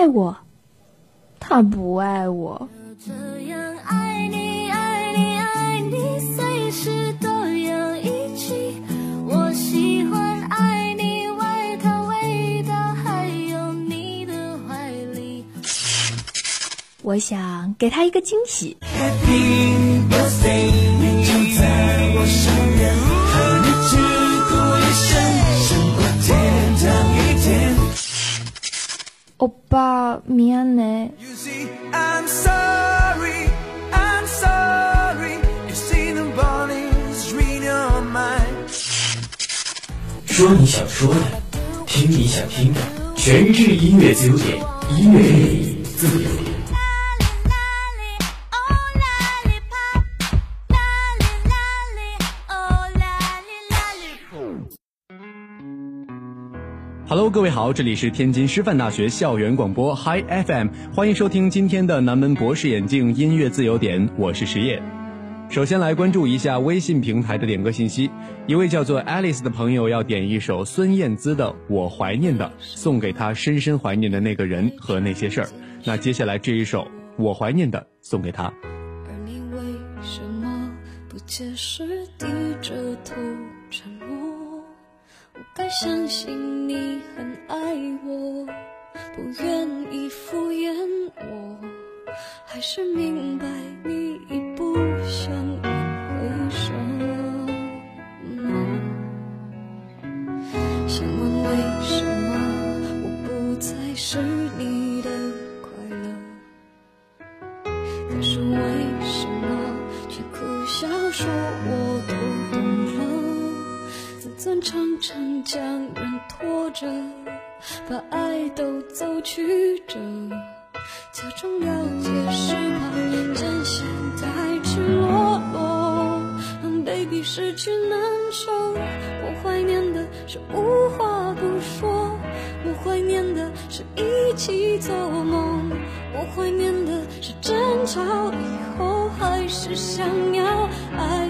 爱我他不爱我。就这样爱你爱你爱你随时都要一起。我喜欢爱你外套味道还有你的怀里。我想给他一个惊喜。Happy birthday 你就在我身 I'm sorry. You see the bodies read your mind. 说你想说的，听你想听的，全智音乐自由点，音乐自由点。Hello，各位好，这里是天津师范大学校园广播 Hi FM，欢迎收听今天的南门博士眼镜音乐自由点，我是石业。首先来关注一下微信平台的点歌信息，一位叫做 Alice 的朋友要点一首孙燕姿的《我怀念的》，送给他深深怀念的那个人和那些事儿。那接下来这一首《我怀念的》送给他。而你为什么不解释，低着头？不该相信你很爱我，不愿意敷衍我，还是明白你已不想挽回什么？想问为什么我不再是你的快乐？可是我自尊常常将人拖着，把爱都走曲折。假装了解是怕真相太赤裸裸，让 baby 失去难受。我怀念的是无话不说，我怀念的是一起做梦，我怀念的是争吵以后还是想要爱。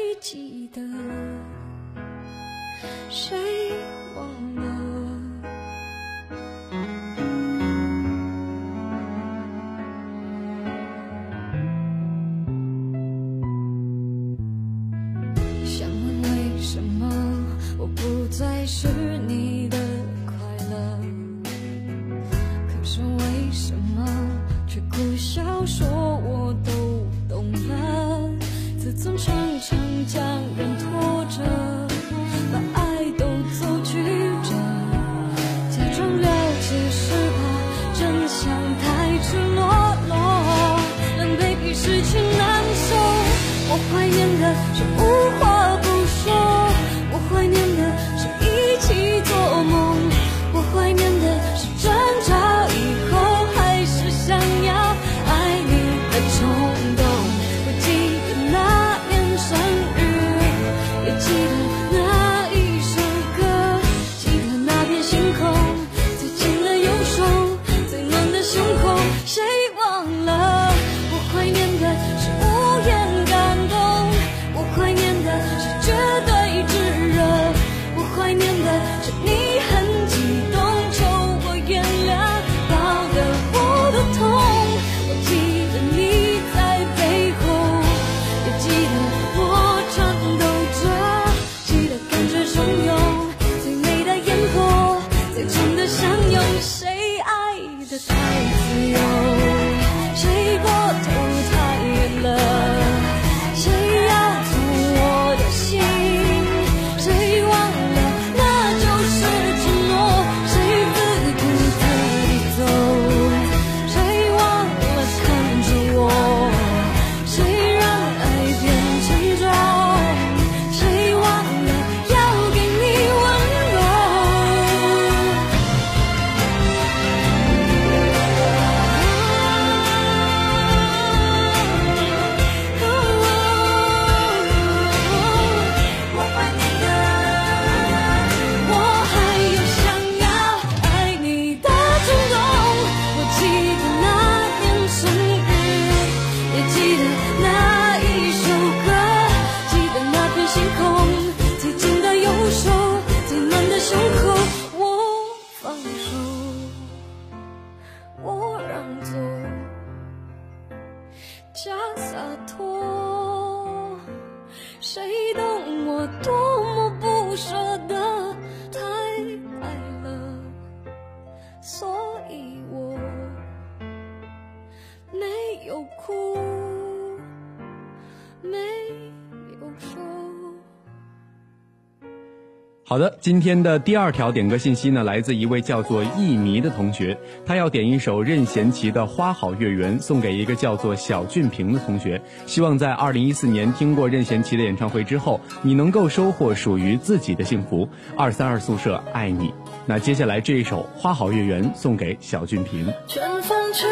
好的，今天的第二条点歌信息呢，来自一位叫做艺迷的同学，他要点一首任贤齐的《花好月圆》，送给一个叫做小俊平的同学，希望在二零一四年听过任贤齐的演唱会之后，你能够收获属于自己的幸福。二三二宿舍爱你。那接下来这一首《花好月圆》送给小俊平。春风吹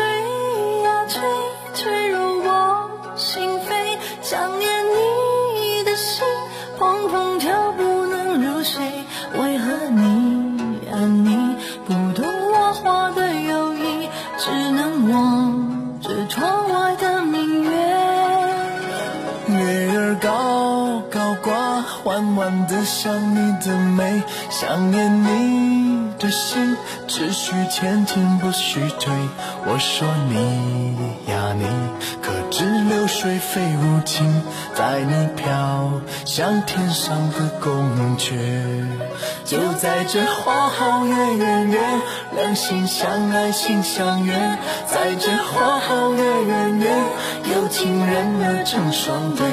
想念你的心，只需前进不许退。我说你呀你，可知流水非无情，带你飘向天上的宫阙。就在这花好月圆夜，两心相爱心相悦，在这花好月圆夜，有情人儿成双对。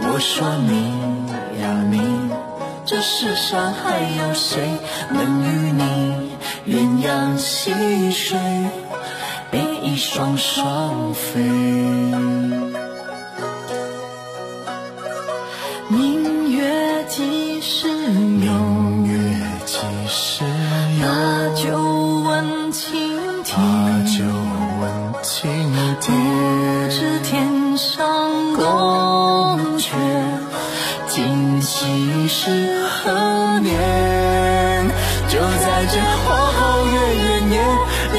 我说你呀你，世上还有谁能与你鸳鸯戏水，比翼双双飞？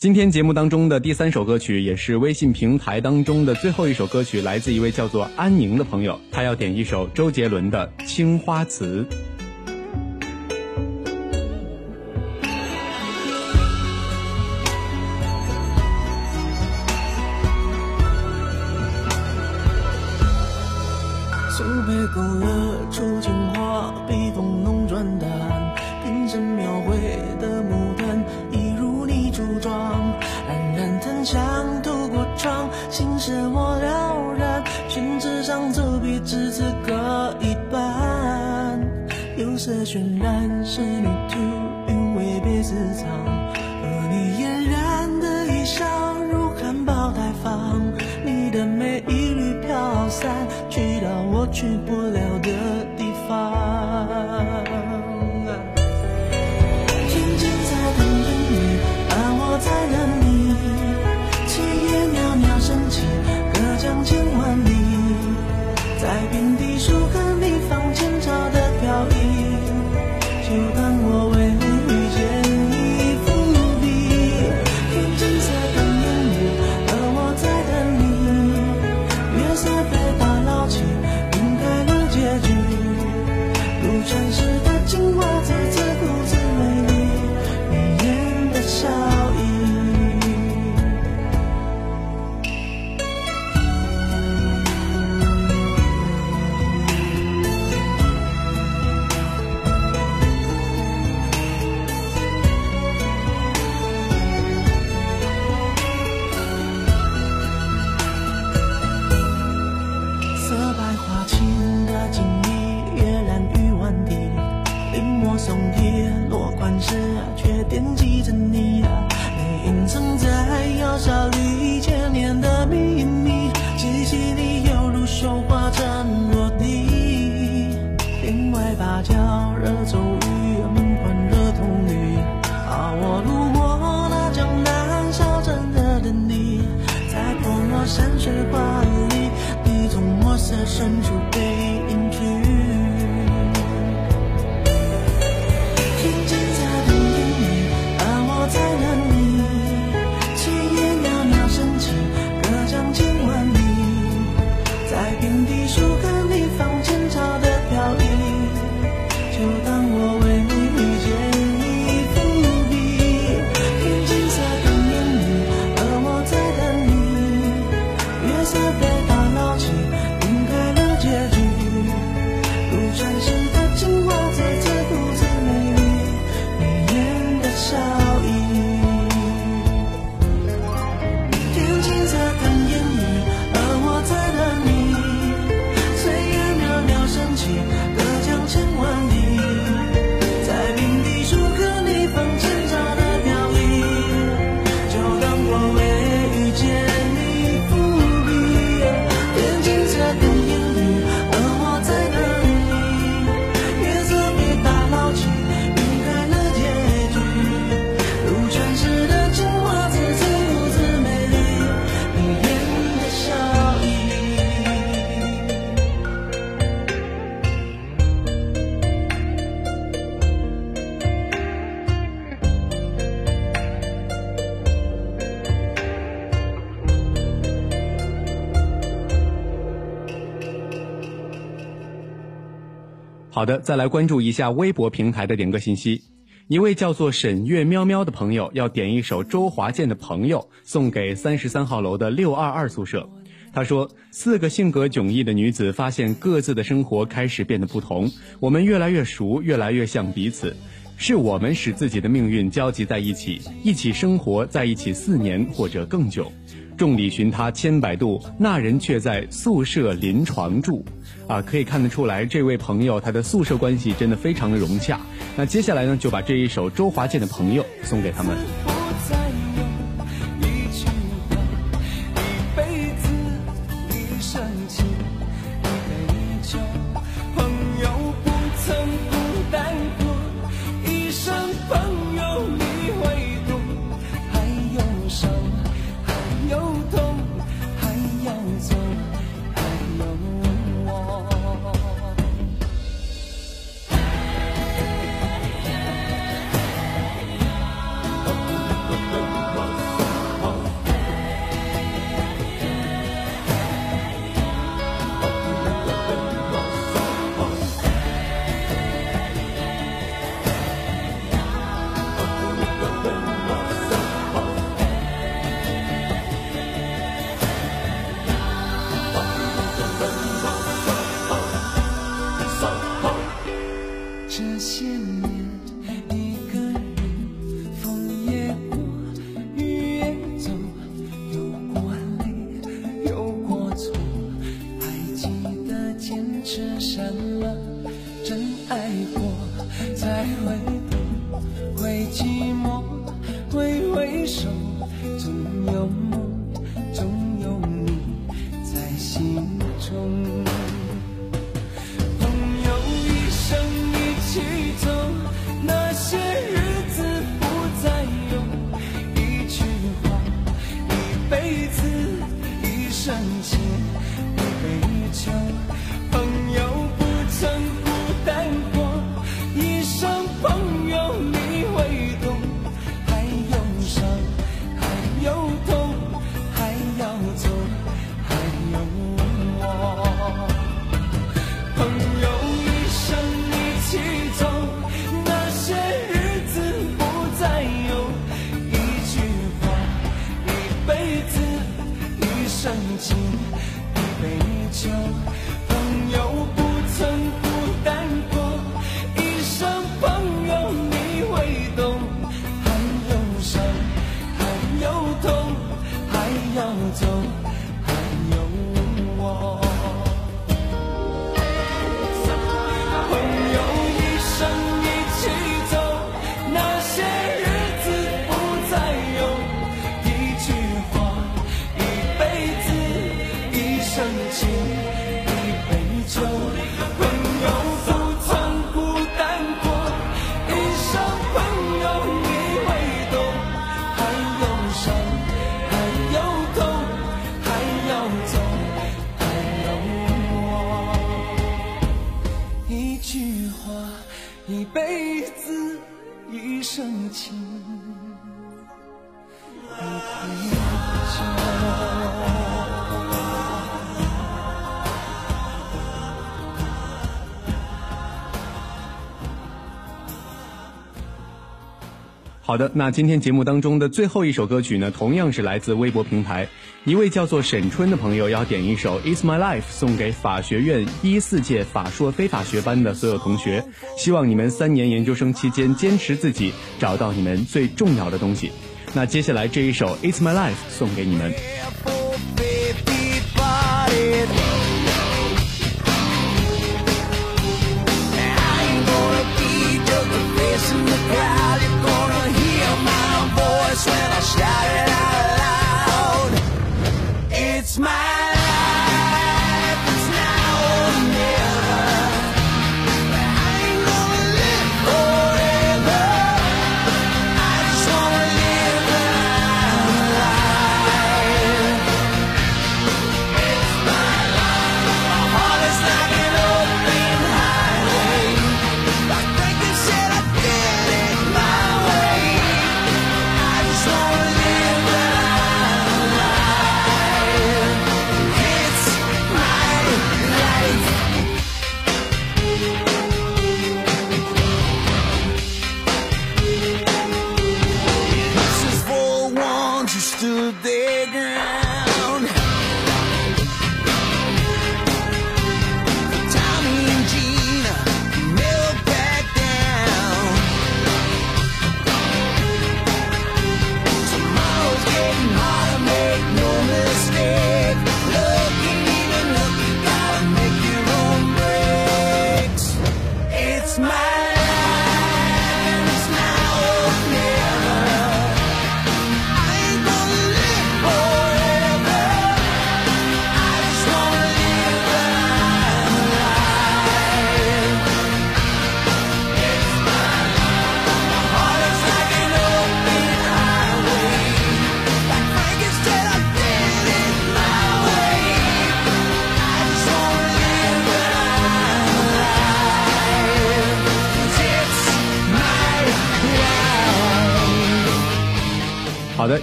今天节目当中的第三首歌曲，也是微信平台当中的最后一首歌曲，来自一位叫做安宁的朋友，他要点一首周杰伦的《青花瓷》。素杯勾勒深入好的再来关注一下微博平台的点歌信息。一位叫做沈月喵喵的朋友要点一首周华健的朋友送给三十三号楼的六二二宿舍。他说四个性格迥异的女子发现各自的生活开始变得不同我们越来越熟越来越像彼此。是我们使自己的命运交集在一起一起生活在一起四年或者更久。众里寻他千百度那人却在宿舍临床住。啊可以看得出来这位朋友他的宿舍关系真的非常的融洽。那接下来呢就把这一首周华健的朋友送给他们。曾经。好的，那今天节目当中的最后一首歌曲呢，同样是来自微博平台一位叫做沈春的朋友要点一首《It's My Life》送给法学院一四届法硕非法学班的所有同学，希望你们三年研究生期间坚持自己，找到你们最重要的东西。那接下来这一首《It's My Life》送给你们。好的，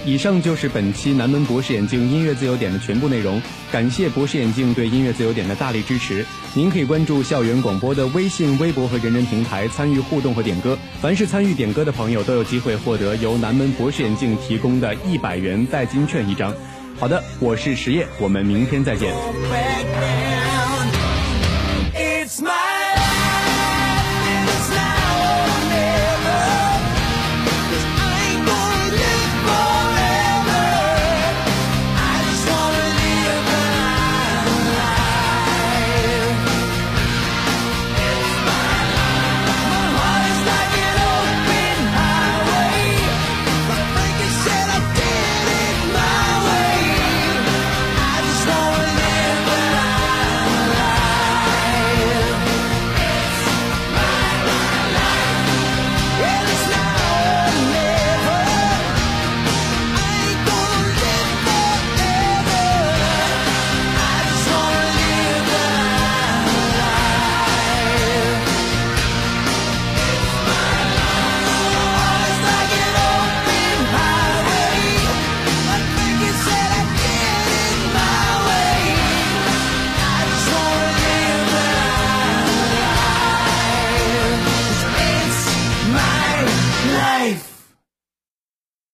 以上就是本期南门博士眼镜音乐自由点的全部内容。感谢博士眼镜对音乐自由点的大力支持。您可以关注校园广播的微信、微博和人人平台参与互动和点歌。凡是参与点歌的朋友都有机会获得由南门博士眼镜提供的一百元代金券一张。好的，我是实业，我们明天再见。